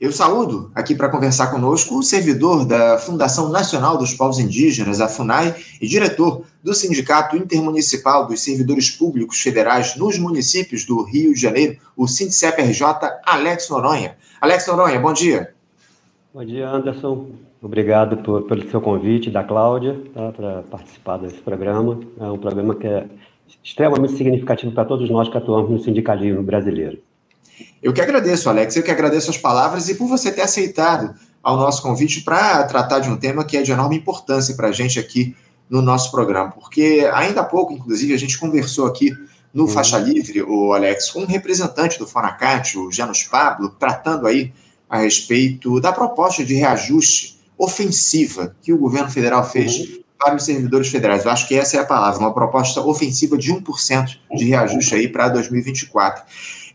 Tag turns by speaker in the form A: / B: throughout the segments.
A: Eu saúdo aqui para conversar conosco o servidor da Fundação Nacional dos Povos Indígenas, a FUNAI, e diretor do Sindicato Intermunicipal dos Servidores Públicos Federais nos municípios do Rio de Janeiro, o SINDCEP-RJ, Alex Noronha. Alex Noronha, bom dia.
B: Bom dia, Anderson. Obrigado por, pelo seu convite da Cláudia tá, para participar desse programa. É um programa que é extremamente significativo para todos nós que atuamos no sindicalismo brasileiro.
A: Eu que agradeço, Alex, eu que agradeço as palavras e por você ter aceitado ao nosso convite para tratar de um tema que é de enorme importância para a gente aqui no nosso programa, porque ainda há pouco, inclusive, a gente conversou aqui no uhum. Faixa Livre, o Alex, com um representante do Fonacat, o Janus Pablo, tratando aí a respeito da proposta de reajuste ofensiva que o governo federal fez uhum. para os servidores federais. Eu acho que essa é a palavra, uma proposta ofensiva de 1% de reajuste aí para 2024.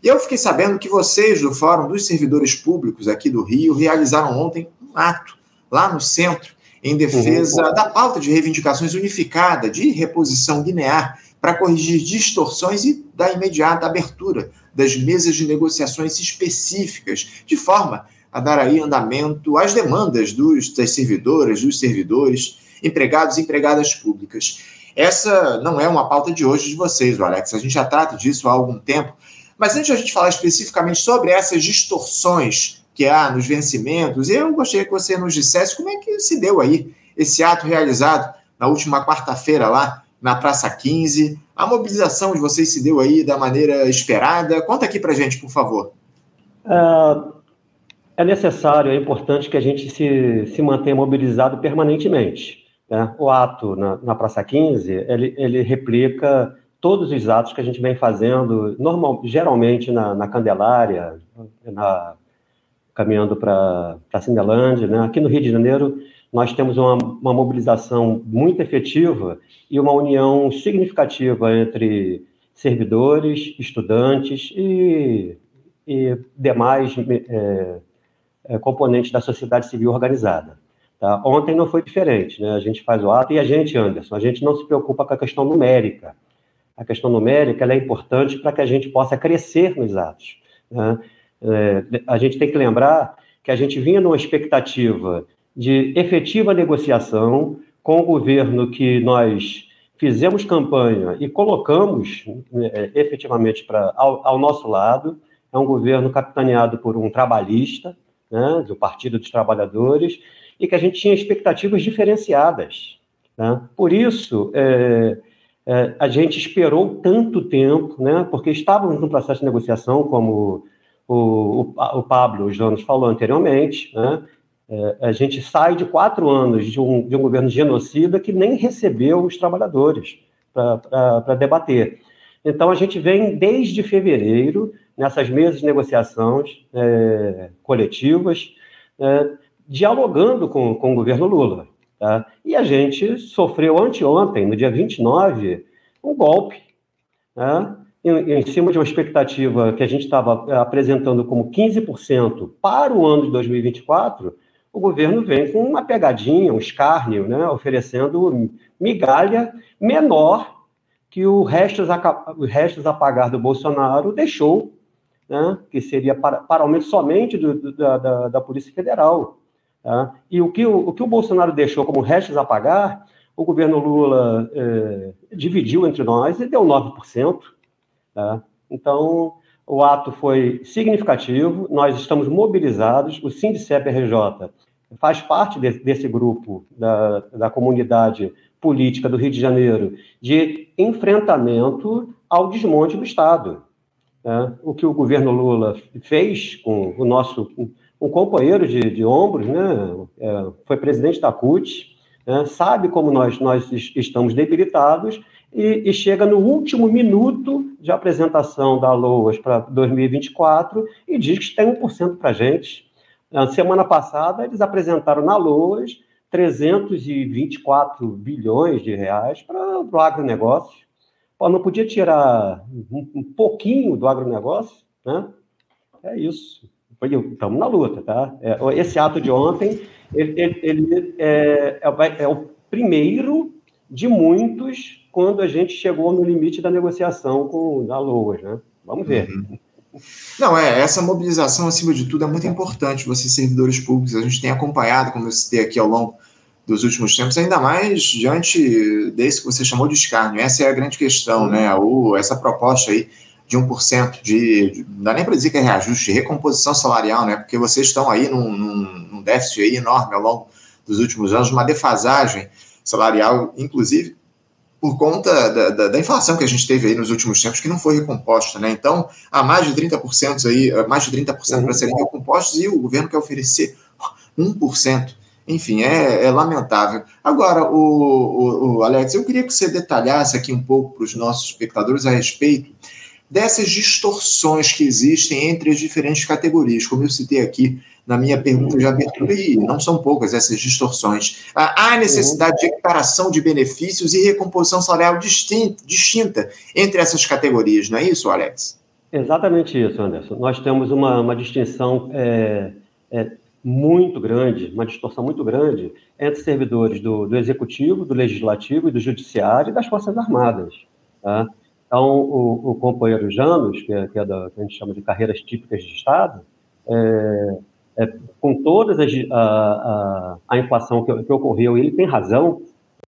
A: E eu fiquei sabendo que vocês do Fórum dos Servidores Públicos aqui do Rio realizaram ontem um ato lá no centro em defesa uhum. da pauta de reivindicações unificada de reposição linear para corrigir distorções e da imediata abertura das mesas de negociações específicas, de forma a dar aí andamento às demandas dos, das servidoras, dos servidores, empregados e empregadas públicas. Essa não é uma pauta de hoje de vocês, Alex. A gente já trata disso há algum tempo mas antes de a gente falar especificamente sobre essas distorções que há nos vencimentos, eu gostaria que você nos dissesse como é que se deu aí esse ato realizado na última quarta-feira lá na Praça 15. A mobilização de vocês se deu aí da maneira esperada. Conta aqui para gente, por favor.
B: É, é necessário, é importante que a gente se, se mantenha mobilizado permanentemente. Né? O ato na, na Praça 15, ele, ele replica todos os atos que a gente vem fazendo, normal, geralmente na, na Candelária, na, caminhando para a Cindelândia. Né? Aqui no Rio de Janeiro, nós temos uma, uma, mobilização muito efetiva e uma união significativa entre servidores, estudantes e, e demais é, é, componentes da sociedade civil organizada. Tá? Ontem não foi diferente, né? a gente faz o ato e a gente, Anderson, a gente não se preocupa com a questão numérica a questão numérica é importante para que a gente possa crescer nos atos. Né? É, a gente tem que lembrar que a gente vinha numa expectativa de efetiva negociação com o governo que nós fizemos campanha e colocamos é, efetivamente pra, ao, ao, nosso lado. É um governo capitaneado por um trabalhista, né, do Partido dos Trabalhadores, e que a gente tinha expectativas diferenciadas. Né? Por isso, é, é, a gente esperou tanto tempo, né, porque estávamos no processo de negociação, como o, o, o Pablo Jones falou anteriormente, né, é, a gente sai de quatro anos de um, de um governo genocida que nem recebeu os trabalhadores para debater. Então, a gente vem desde fevereiro nessas mesas de negociações é, coletivas, é, dialogando com, com o governo Lula. Tá? E a gente sofreu anteontem, no dia 29, um golpe, né? em, em cima de uma expectativa que a gente estava eh, apresentando como 15% para o ano de 2024, o governo vem com uma pegadinha, um escárnio, né? oferecendo migalha menor que o restos a, o restos a pagar do Bolsonaro deixou, né? que seria para, para aumento somente do, da, da, da Polícia Federal. Tá? E o que o, o que o Bolsonaro deixou como restos a pagar, o governo Lula é, dividiu entre nós e deu 9%. Tá? Então, o ato foi significativo, nós estamos mobilizados, o SINDCEP-RJ faz parte de, desse grupo da, da comunidade política do Rio de Janeiro de enfrentamento ao desmonte do Estado. Né? O que o governo Lula fez com o nosso um companheiro de, de ombros, né? É, foi presidente da CUT, né? sabe como nós, nós estamos debilitados e, e, chega no último minuto de apresentação da LOAS para 2024 e diz que tem 1% para a gente. Na semana passada, eles apresentaram na LOAS 324 bilhões de reais para o agronegócio. Pô, não podia tirar um, um pouquinho do agronegócio? Né? É isso estamos na luta, tá? É, esse ato de ontem, ele, ele, ele é, é, é, o primeiro de muitos quando a gente chegou no limite da negociação com a LOAS, né? Vamos ver.
A: Uhum. Não, é, essa mobilização, acima de tudo, é muito importante, vocês servidores públicos, a gente tem acompanhado, como eu citei aqui ao longo dos últimos tempos, ainda mais diante desse que você chamou de escárnio. Essa é a grande questão, né? O, essa proposta aí de 1% de, de não dá nem para dizer que é reajuste, recomposição salarial, né? Porque vocês estão aí num, num, num déficit aí enorme ao longo dos últimos anos, uma defasagem salarial, inclusive por conta da, da, da, inflação que a gente teve aí nos últimos tempos, que não foi recomposta, né? Então, há mais de 30% aí, mais de 30% uhum. para serem recompostos e o governo quer oferecer 1%. Enfim, é, é lamentável. Agora, o, o, o, Alex, eu queria que você detalhasse aqui um pouco para os nossos espectadores a respeito dessas distorções que existem entre as diferentes categorias, como eu citei aqui na minha pergunta de abertura, e não são poucas essas distorções. Há necessidade de equiparação de benefícios e recomposição salarial distinta entre essas categorias, não é isso, Alex?
B: Exatamente isso, Anderson. Nós temos uma, uma distinção é, é, muito grande, uma distorção muito grande entre servidores do, do Executivo, do Legislativo e do Judiciário e das Forças Armadas. Tá? Então, o, o companheiro Janos, que é, que, é da, que a gente chama de carreiras típicas de Estado, é, é, com toda a, a, a, inflação que, que, ocorreu, ele tem razão,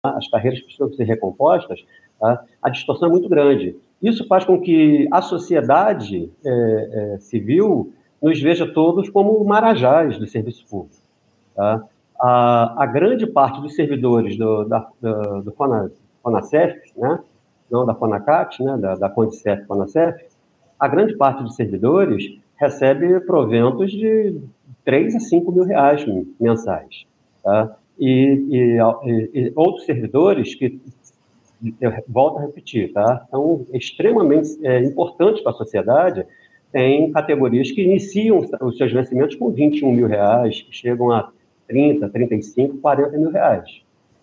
B: tá? as carreiras precisam ser recompostas, tá? a distorção é muito grande. Isso faz com que a sociedade é, é, civil nos veja todos como marajás do serviço público. Tá? A, a, grande parte dos servidores do, da, do, do né? Não da FONACAT, né? da, da Condicef a grande parte dos servidores recebe proventos de 3 a 5 mil reais mensais. Tá? E, e, e, outros servidores que, eu volto a repetir, tá? são extremamente é, importantes para a sociedade, tem categorias que iniciam os seus vencimentos com 21 mil reais, que chegam a 30, 35, 40 mil reais.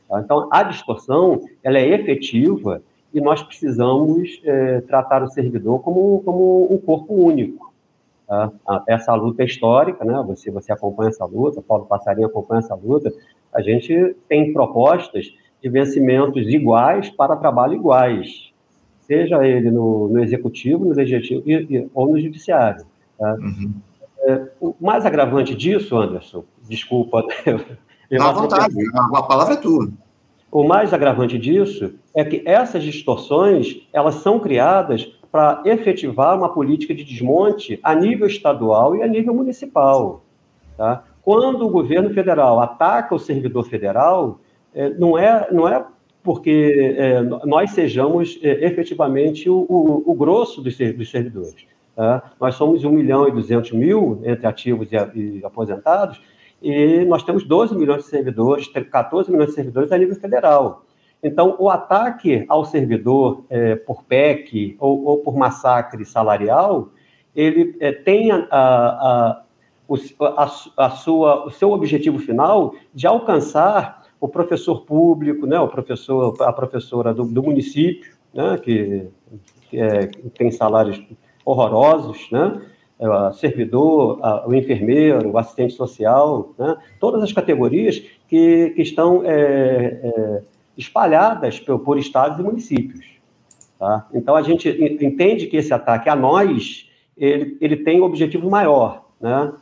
B: Tá? Então, a distorção ela é efetiva e nós precisamos é, tratar o servidor como, como um corpo único. Tá? Essa luta é histórica, né? Você, você acompanha essa luta, Paulo Passarinho acompanha essa luta. A gente tem propostas de vencimentos iguais para trabalho iguais, seja ele no, no executivo, no legislativo e, e, ou no judiciário. Tá? Uhum. É, o mais agravante disso, Anderson, desculpa.
A: À vontade, a palavra é tua.
B: O mais agravante disso é que essas distorções elas são criadas para efetivar uma política de desmonte a nível estadual e a nível municipal. Tá? Quando o governo federal ataca o servidor federal, é, não, é, não é porque é, nós sejamos é, efetivamente o, o, o, grosso dos, servidores. Tá? Nós somos 1 milhão e 200 mil entre ativos e aposentados, e nós temos 12 milhões de servidores, 14 milhões de servidores a nível federal. Então, o ataque ao servidor é, por PEC ou, ou, por massacre salarial, ele é, tem a, a, a, a, sua, o seu objetivo final de alcançar o professor público, né, o professor, a professora do, do município, né, que, que, é, que, tem salários horrorosos, né, o servidor, o enfermeiro, o assistente social, né, todas as categorias que, que estão é, é, espalhadas por, por estados e municípios. Tá? Então, a gente entende que esse ataque a nós, ele, ele tem um objetivo maior. Né?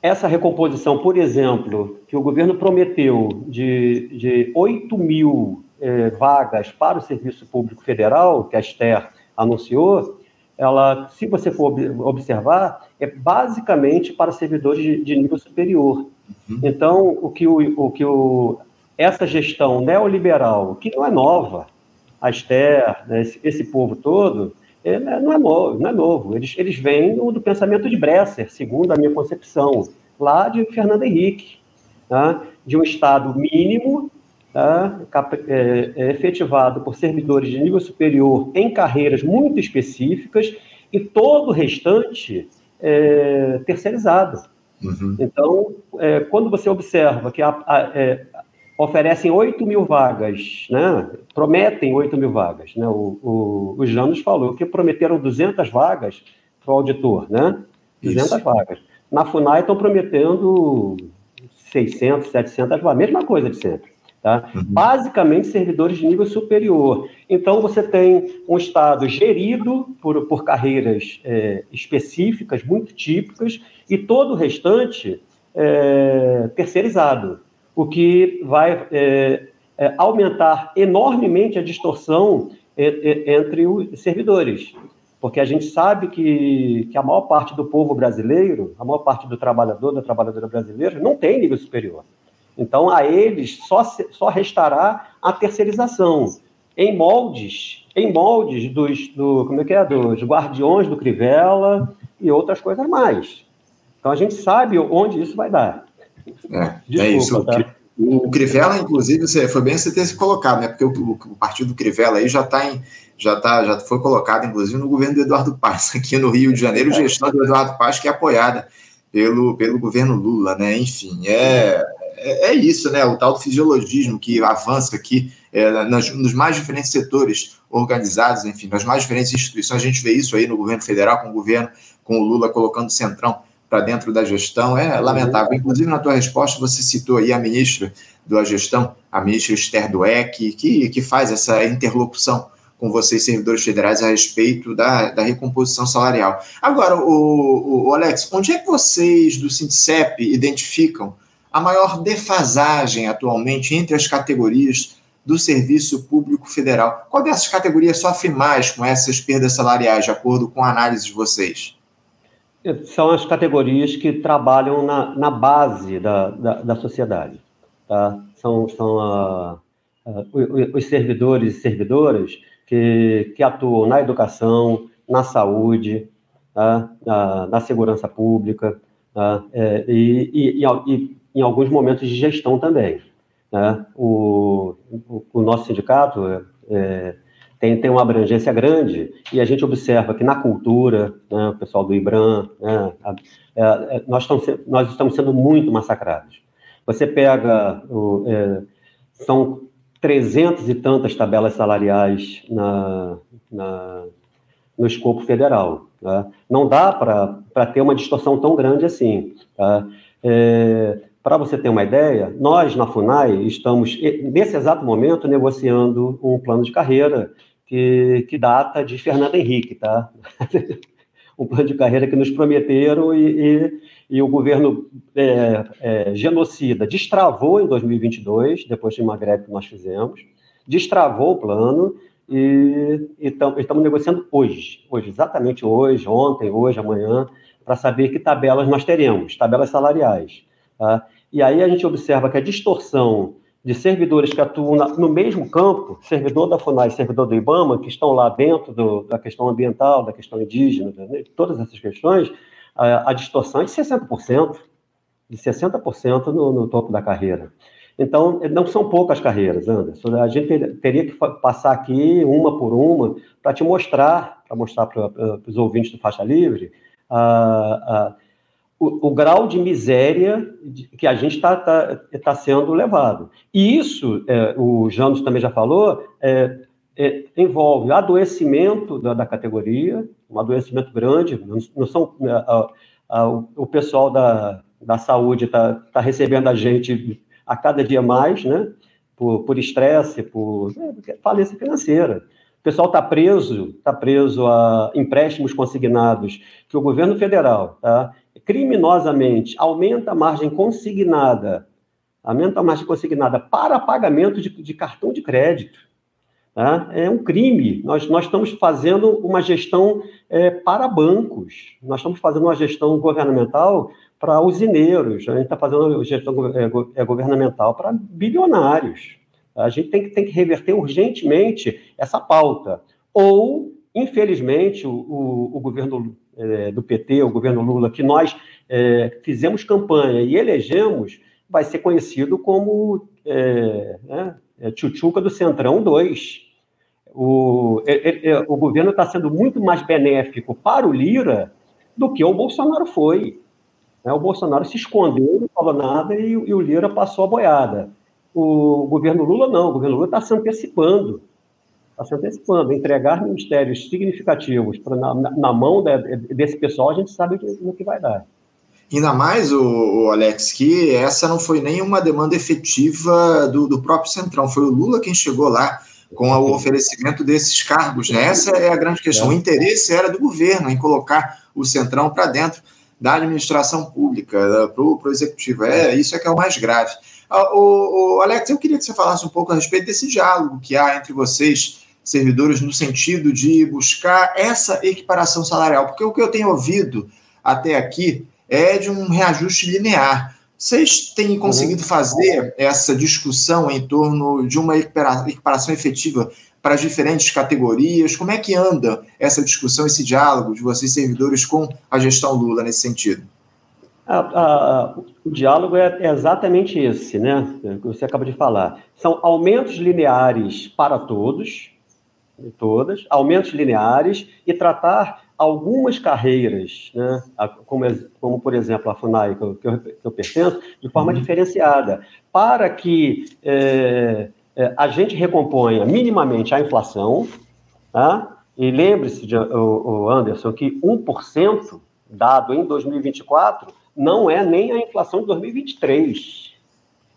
B: Essa recomposição, por exemplo, que o governo prometeu de, de 8 mil eh, vagas para o Serviço Público Federal, que a Esther anunciou, ela, se você for observar, é basicamente para servidores de, de nível superior. Uhum. Então, o que, o, o que o, essa gestão neoliberal, que não é nova, a Esther, né, esse, esse, povo todo, é, não é novo, não é novo. Eles, eles vêm do, do, pensamento de Bresser, segundo a minha concepção, lá de Fernando Henrique, tá? de um Estado mínimo tá? é, é, efetivado por servidores de nível superior em carreiras muito específicas e todo o restante é, terceirizado. Uhum. Então, é, quando você observa que a, a, é, oferecem 8 mil vagas, né? prometem 8 mil vagas, né? o, o, o Janos falou que prometeram 200 vagas para o auditor, né? 200 Isso. vagas. Na FUNAI estão prometendo 600, 700 vagas, mesma coisa de sempre. Tá? Uhum. Basicamente, servidores de nível superior. Então, você tem um Estado gerido por, por carreiras é, específicas, muito típicas, e todo o restante é, terceirizado, o que vai é, é aumentar enormemente a distorção é, é, entre os servidores. Porque a gente sabe que, que a maior parte do povo brasileiro, a maior parte do trabalhador, da trabalhadora brasileira, não tem nível superior. Então, a eles só, só restará a terceirização em moldes, em moldes dos, do, como é que é, dos guardiões do Crivella e outras coisas mais. Então, a gente sabe onde isso vai dar.
A: É, Desculpa, é isso. Tá? O Crivella, inclusive, foi bem você ter se colocado, né? Porque o, o partido Crivella aí já está em. Já, tá, já foi colocado, inclusive, no governo do Eduardo Paz, aqui no Rio de Janeiro, é. gestão do Eduardo Paz, que é apoiada pelo, pelo governo Lula, né? Enfim, é, é, é, isso, né? O tal do fisiologismo que avança aqui é, nas, nos mais diferentes setores organizados, enfim, nas mais diferentes instituições. A gente vê isso aí no governo federal, com o governo, com o Lula colocando o centrão para dentro da gestão. É lamentável. Inclusive, na tua resposta, você citou aí a ministra da gestão, a ministra Esther Dueck, que, que faz essa interlocução com vocês, servidores federais, a respeito da, da recomposição salarial. Agora, o, o, Alex, onde é que vocês do Sindicep identificam a maior defasagem atualmente entre as categorias do Serviço Público Federal. Qual dessas categorias sofre mais com essas perdas salariais, de acordo com a análise de vocês?
B: São as categorias que trabalham na, na base da, da, da sociedade. Tá? São, são a, a, os servidores e servidoras que, que atuam na educação, na saúde, tá? na, na segurança pública, tá? é, e, e, e, em alguns momentos de gestão também. Né? O, o, o, nosso sindicato é, tem, tem uma abrangência grande e a gente observa que na cultura, né, o pessoal do IBRAM, né, a, a, a, é, nós, estamos, nós estamos sendo muito massacrados. Você pega, o, é, são trezentas e tantas tabelas salariais na, na, no escopo federal. Né? Não dá para ter uma distorção tão grande assim. Tá? É, para você ter uma ideia, nós na FUNAI estamos, nesse exato momento, negociando um plano de carreira que, que data de Fernando Henrique, tá? um plano de carreira que nos prometeram e, e, e o governo é, é, genocida destravou em 2022, depois de uma greve que nós fizemos, destravou o plano e, estamos negociando hoje, hoje, exatamente hoje, ontem, hoje, amanhã, para saber que tabelas nós teremos, tabelas salariais. Tá? E aí a gente observa que a distorção de servidores que atuam na, no mesmo campo, servidor da FUNAI e servidor do IBAMA, que estão lá dentro do, da questão ambiental, da questão indígena, né, todas essas questões, a, a, distorção é de 60%, de 60% no, no topo da carreira. Então, não são poucas carreiras, Anderson. A gente teria que passar aqui uma por uma para te mostrar, para mostrar para os ouvintes do Faixa Livre, a, o, o, grau de miséria que a gente está tá, tá sendo levado. E isso, é, o Janos também já falou, é, é, envolve adoecimento da, da, categoria, um adoecimento grande, não, são, é, a, a, o pessoal da, da saúde está tá recebendo a gente a cada dia mais, né? Por estresse, por, por é, falência financeira. O pessoal está preso, está preso a empréstimos consignados que o governo federal, tá? Criminosamente aumenta a margem consignada, aumenta a margem consignada para pagamento de, de cartão de crédito. Tá? É um crime. Nós, nós estamos fazendo uma gestão é, para bancos, nós estamos fazendo uma gestão governamental para usineiros, a gente está fazendo gestão é, é, governamental para bilionários. A gente tem que, tem que reverter urgentemente essa pauta. Ou, infelizmente, o, o, o governo é, do PT, o governo Lula, que nós é, fizemos campanha e elegemos, vai ser conhecido como é, né, é, Tchutchuca do Centrão 2. O, é, é, o governo está sendo muito mais benéfico para o Lira do que o Bolsonaro foi. Né? O Bolsonaro se escondeu, não falou nada e, e o Lira passou a boiada. O governo Lula não, o governo Lula está se antecipando está se antecipando. Entregar ministérios significativos pra, na, na, mão de, desse pessoal, a gente sabe no que vai dar.
A: Ainda mais, o, o, Alex, que essa não foi nenhuma demanda efetiva do, do próprio Centrão, foi o Lula quem chegou lá com o oferecimento desses cargos. Né? Essa é a grande questão. O interesse era do governo em colocar o Centrão para dentro da administração pública, para o executivo. É, isso é que é o mais grave. Ah, o, o, Alex, eu queria que você falasse um pouco a respeito desse diálogo que há entre vocês, servidores, no sentido de buscar essa equiparação salarial, porque o que eu tenho ouvido até aqui é de um reajuste linear. Vocês têm conseguido uhum. fazer essa discussão em torno de uma equiparação efetiva para as diferentes categorias? Como é que anda essa discussão, esse diálogo de vocês, servidores, com a gestão Lula nesse sentido?
B: A, a, o diálogo é, é, exatamente esse, né? Que você acaba de falar. São aumentos lineares para todos, todas, aumentos lineares e tratar algumas carreiras, né, como, como por exemplo a FUNAI, que eu, que eu, pertenço, de forma uhum. diferenciada, para que é, é, a gente recomponha minimamente a inflação, tá? e lembre-se, o, o Anderson, que 1% dado em 2024 não é nem a inflação de 2023.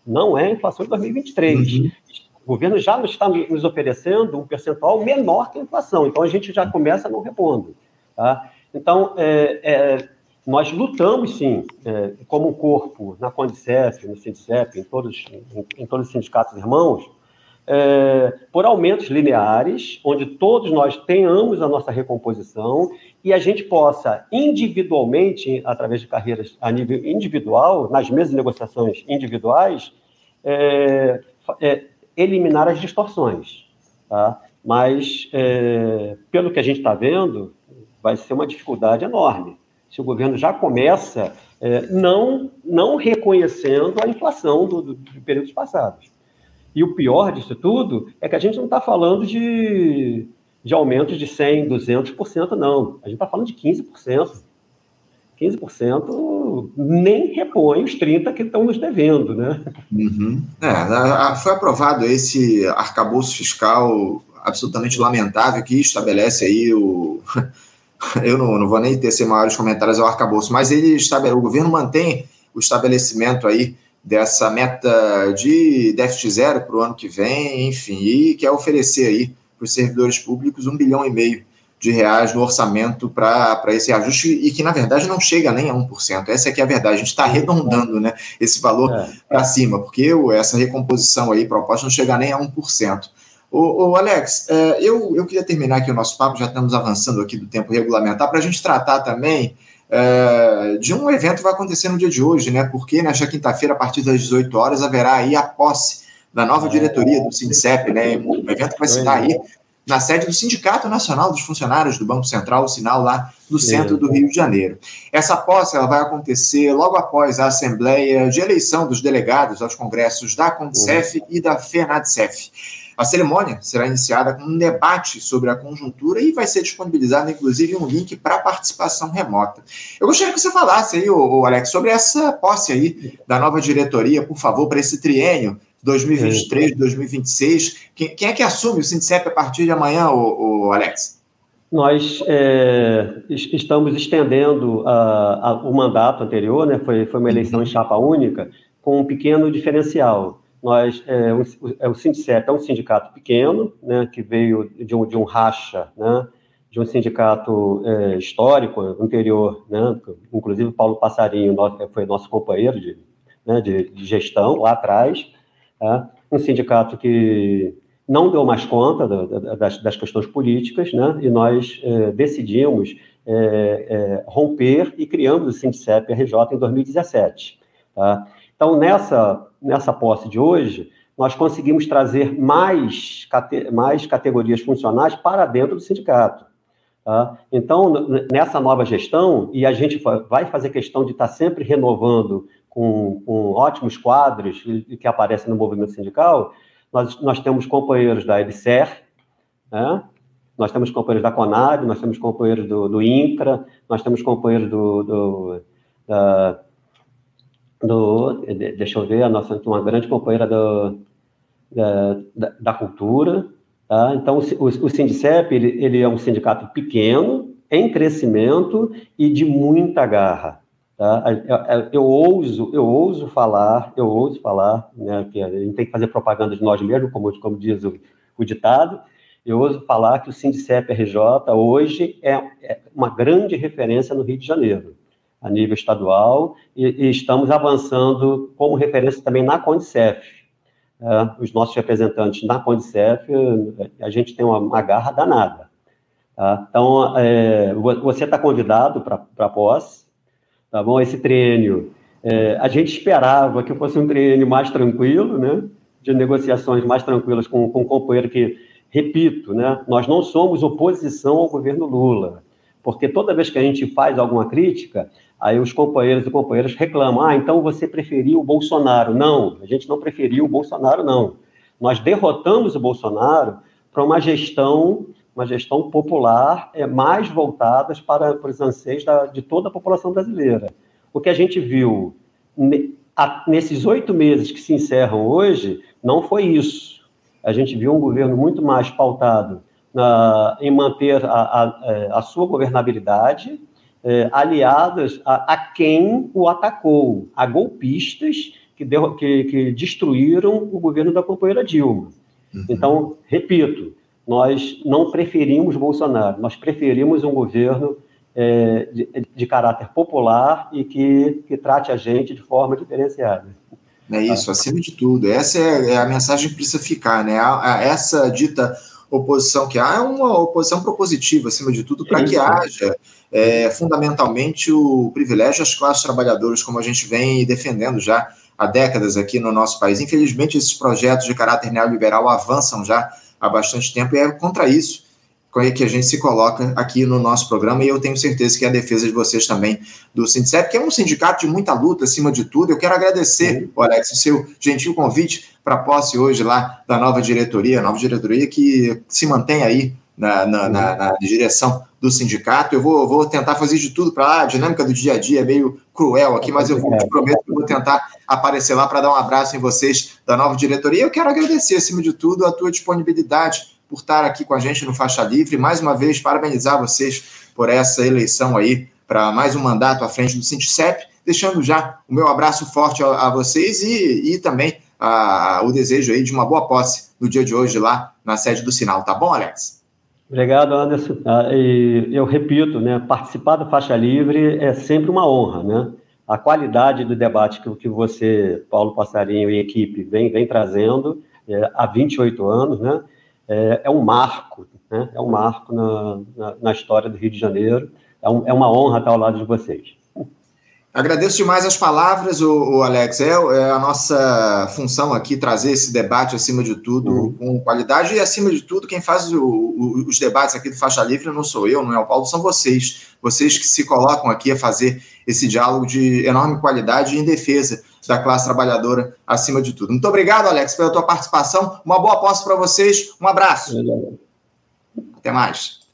B: Não é a inflação de 2023. Uhum. O governo já está nos oferecendo um percentual menor que a inflação, então a gente já começa não repondo. Tá? Então, é, é, nós lutamos, sim, é, como um corpo, na Condicef, no Sindicep, em todos, em, em todos os sindicatos irmãos, é, por aumentos lineares, onde todos nós tenhamos a nossa recomposição e a gente possa individualmente, através de carreiras a nível individual, nas mesmas negociações individuais, é, é, eliminar as distorções. Tá? Mas, é, pelo que a gente está vendo, vai ser uma dificuldade enorme. Se o governo já começa é, não, não reconhecendo a inflação do, do, de períodos passados. E o pior disso tudo é que a gente não está falando de, de aumentos de 100%, 200%, não. A gente está falando de 15%. 15% nem repõe os 30% que estão nos devendo, né?
A: Uhum. É, foi aprovado esse arcabouço fiscal absolutamente lamentável que estabelece aí o, eu não, não vou nem tecer maiores comentários ao arcabouço, mas ele estabelece, o governo mantém o estabelecimento aí dessa meta de déficit zero para o ano que vem, enfim, e quer oferecer aí para os servidores públicos um bilhão e meio de reais no orçamento para esse ajuste e que, na verdade, não chega nem a 1%. Essa é que é a verdade. A gente está arredondando né, esse valor é. para cima, porque essa recomposição aí proposta não chega nem a 1%. Ô, ô Alex, é, eu, eu queria terminar aqui o nosso papo, já estamos avançando aqui do tempo regulamentar, para a gente tratar também é, de um evento que vai acontecer no dia de hoje, né? Porque nesta quinta-feira, a partir das 18 horas, haverá aí a posse da nova diretoria do SINCEP, né? Um evento que vai se dar aí na sede do Sindicato Nacional dos Funcionários do Banco Central, o sinal lá no centro do Rio de Janeiro. Essa posse ela vai acontecer logo após a Assembleia de Eleição dos Delegados aos Congressos da CONCEF e da FENADSEF. A cerimônia será iniciada com um debate sobre a conjuntura e vai ser disponibilizado, inclusive, um link para participação remota. Eu gostaria que você falasse aí, o Alex, sobre essa posse aí da nova diretoria, por favor, para esse triênio 2023, 2026. Quem, quem, é que assume o Sindicep a partir de amanhã, o, o Alex?
B: Nós é, estamos estendendo a, a, o mandato anterior, né? foi, foi uma eleição em chapa única, com um pequeno diferencial. Nós, é, o, é, o Sindicep é um sindicato pequeno, né, que veio de um, de um racha, né, de um sindicato é, histórico anterior, né, inclusive Paulo Passarinho nosso, foi nosso companheiro de, né, de, de, gestão lá atrás, tá? um sindicato que não deu mais conta das, das, questões políticas, né, e nós é, decidimos é, é, romper e criamos o Sindicep RJ em 2017. Tá? Então, nessa, nessa posse de hoje, nós conseguimos trazer mais, mais categorias funcionais para dentro do sindicato. Tá? Então, nessa nova gestão, e a gente vai fazer questão de estar sempre renovando com, com ótimos quadros que aparecem no movimento sindical, nós, nós temos companheiros da EBSER, né? nós temos companheiros da CONAB, nós temos companheiros do, do INCRA, nós temos companheiros do, do da, do, deixa eu ver, a nossa uma grande companheira do, da, da, cultura. Tá? Então, o, o, o Sindicep, ele, ele é um sindicato pequeno, em crescimento e de muita garra. Tá? Eu, eu, ouso, eu ouso falar, eu ouso falar, né, que a gente tem que fazer propaganda de nós mesmos, como, como diz o, o ditado, eu ouso falar que o Sindicep RJ hoje é, é, uma grande referência no Rio de Janeiro, a nível estadual, e, e estamos avançando como referência também na Condicef. É, os nossos representantes na Condicef, a gente tem uma, uma garra danada. Tá? Então, é, você está convidado para a posse, tá bom? Esse treino, é, a gente esperava que fosse um treino mais tranquilo, né? De negociações mais tranquilas com, com um companheiro que, repito, né? Nós não somos oposição ao governo Lula, porque toda vez que a gente faz alguma crítica, aí os companheiros e companheiras reclamam, ah, então você preferiu o Bolsonaro. Não, a gente não preferiu o Bolsonaro, não. Nós derrotamos o Bolsonaro para uma gestão uma gestão popular é, mais voltadas para, para os anseios da, de toda a população brasileira. O que a gente viu ne, a, nesses oito meses que se encerram hoje não foi isso. A gente viu um governo muito mais pautado na, em manter a, a, é, a sua governabilidade, é, aliadas a, a, quem o atacou, a golpistas que, deu, que, que destruíram o governo da companheira Dilma. Uhum. Então, repito, nós não preferimos Bolsonaro, nós preferimos um governo é, de, de, caráter popular e que, que trate a gente de forma diferenciada.
A: É isso, acima de tudo. Essa é, é a mensagem que precisa ficar, né? Essa dita oposição que há é uma oposição propositiva, acima de tudo, para que haja é, fundamentalmente o privilégio às classes trabalhadoras, como a gente vem defendendo já há décadas aqui no nosso país. Infelizmente, esses projetos de caráter neoliberal avançam já há bastante tempo, e é contra isso que a gente se coloca aqui no nosso programa, e eu tenho certeza que é a defesa de vocês também do Sindicep, que é um sindicato de muita luta, acima de tudo. Eu quero agradecer, o Alex, o seu gentil convite para a posse hoje lá da nova diretoria, nova diretoria que se mantém aí na, na, na, na direção do sindicato. Eu vou, vou tentar fazer de tudo para lá, a dinâmica do dia a dia é meio cruel aqui, mas eu vou, te prometo que eu vou tentar aparecer lá para dar um abraço em vocês da nova diretoria. Eu quero agradecer, acima de tudo, a tua disponibilidade por estar aqui com a gente no Faixa Livre. Mais uma vez, parabenizar vocês por essa eleição aí para mais um mandato à frente do Sinticep, deixando já o meu abraço forte a, a vocês e, e também a, o desejo aí de uma boa posse no dia de hoje lá na sede do Sinal. Tá bom, Alex?
B: Obrigado, Anderson. Ah, eu repito, né, participar do Faixa Livre é sempre uma honra, né? A qualidade do debate que, que você, Paulo Passarinho e equipe vem, vem trazendo é, há 28 anos, né? É, é um marco, né? É um marco na, na, na, história do Rio de Janeiro. É, um, é uma honra estar ao lado de vocês.
A: Agradeço demais as palavras, o, Alex. É, é, a nossa função aqui trazer esse debate acima de tudo uhum. com qualidade e acima de tudo quem faz o, o, os debates aqui do Faixa Livre não sou eu, não é o Paulo, são vocês. Vocês que se colocam aqui a fazer esse diálogo de enorme qualidade em defesa da classe trabalhadora acima de tudo. Muito obrigado, Alex, pela tua participação. Uma boa posse para vocês. Um abraço. Até mais.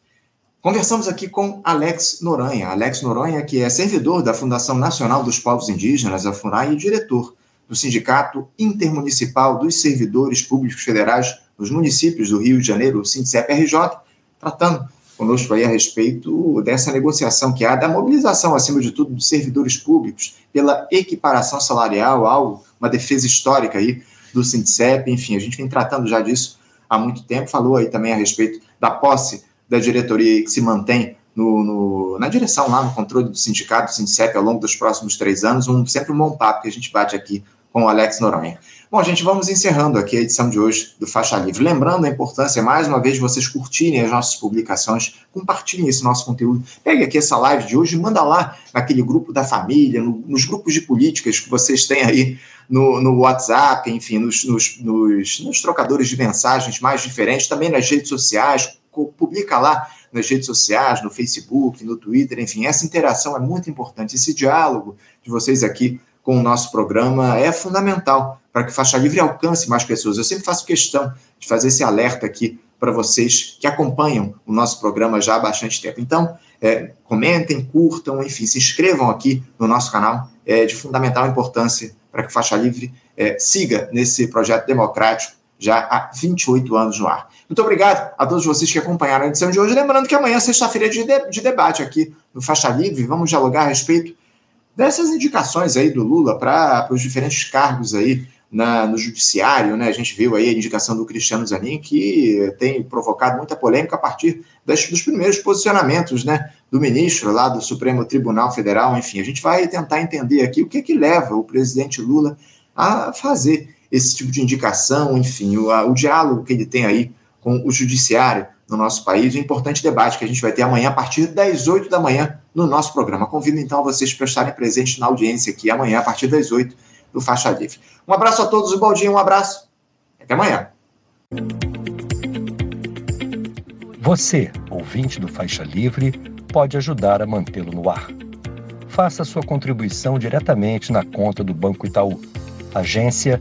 A: Conversamos aqui com Alex Noronha. Alex Noronha, que é servidor da Fundação Nacional dos Povos Indígenas, a FUNAI, e diretor do Sindicato Intermunicipal dos Servidores Públicos Federais nos municípios do Rio de Janeiro, o SINDCEP-RJ, tratando conosco aí a respeito dessa negociação que há, da mobilização, acima de tudo, dos servidores públicos pela equiparação salarial, algo, uma defesa histórica aí do SINDCEP, enfim, a gente vem tratando já disso há muito tempo, falou aí também a respeito da posse da diretoria que se mantém no, no, na direção lá, no controle do sindicato, do Sindicep, ao longo dos próximos três anos, um, sempre um bom papo que a gente bate aqui com o Alex Noronha. Bom, gente, vamos encerrando aqui a edição de hoje do Faixa Livre. Lembrando a importância, mais uma vez, de vocês curtirem as nossas publicações, compartilhem esse nosso conteúdo. Pegue aqui essa live de hoje e manda lá naquele grupo da família, no, nos grupos de políticas que vocês têm aí no, no WhatsApp, enfim, nos, nos, nos, nos trocadores de mensagens mais diferentes, também nas redes sociais, publica lá nas redes sociais, no Facebook, no Twitter, enfim, essa interação é muito importante. Esse diálogo de vocês aqui com o nosso programa é fundamental para que Faixa Livre alcance mais pessoas. Eu sempre faço questão de fazer esse alerta aqui para vocês que acompanham o nosso programa já há bastante tempo. Então, é, comentem, curtam, enfim, se inscrevam aqui no nosso canal. É de fundamental importância para que Faixa Livre é, siga nesse projeto democrático já há 28 anos no ar. Muito obrigado a todos vocês que acompanharam a edição de hoje. Lembrando que amanhã, sexta-feira, é de, de debate aqui no Faixa Livre. Vamos dialogar a respeito dessas indicações aí do Lula para os diferentes cargos aí na, no judiciário, né? A gente viu aí a indicação do Cristiano Zanin, que tem provocado muita polêmica a partir das, dos primeiros posicionamentos, né? Do ministro lá do Supremo Tribunal Federal, enfim, a gente vai tentar entender aqui o que que leva o presidente Lula a fazer esse tipo de indicação, enfim, o, a, o diálogo que ele tem aí com o judiciário no nosso país, um importante debate que a gente vai ter amanhã a partir das 8 da manhã no nosso programa. Convido então a vocês para estarem presentes na audiência aqui amanhã a partir das 8 do Faixa Livre. Um abraço a todos, o Baldinho, um abraço. Até amanhã.
C: Você, ouvinte do Faixa Livre, pode ajudar a mantê-lo no ar. Faça sua contribuição diretamente na conta do Banco Itaú. Agência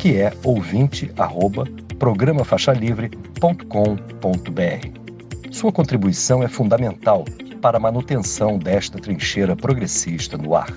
C: que é ouvinte@programafaixalivre.com.br. Sua contribuição é fundamental para a manutenção desta trincheira progressista no ar.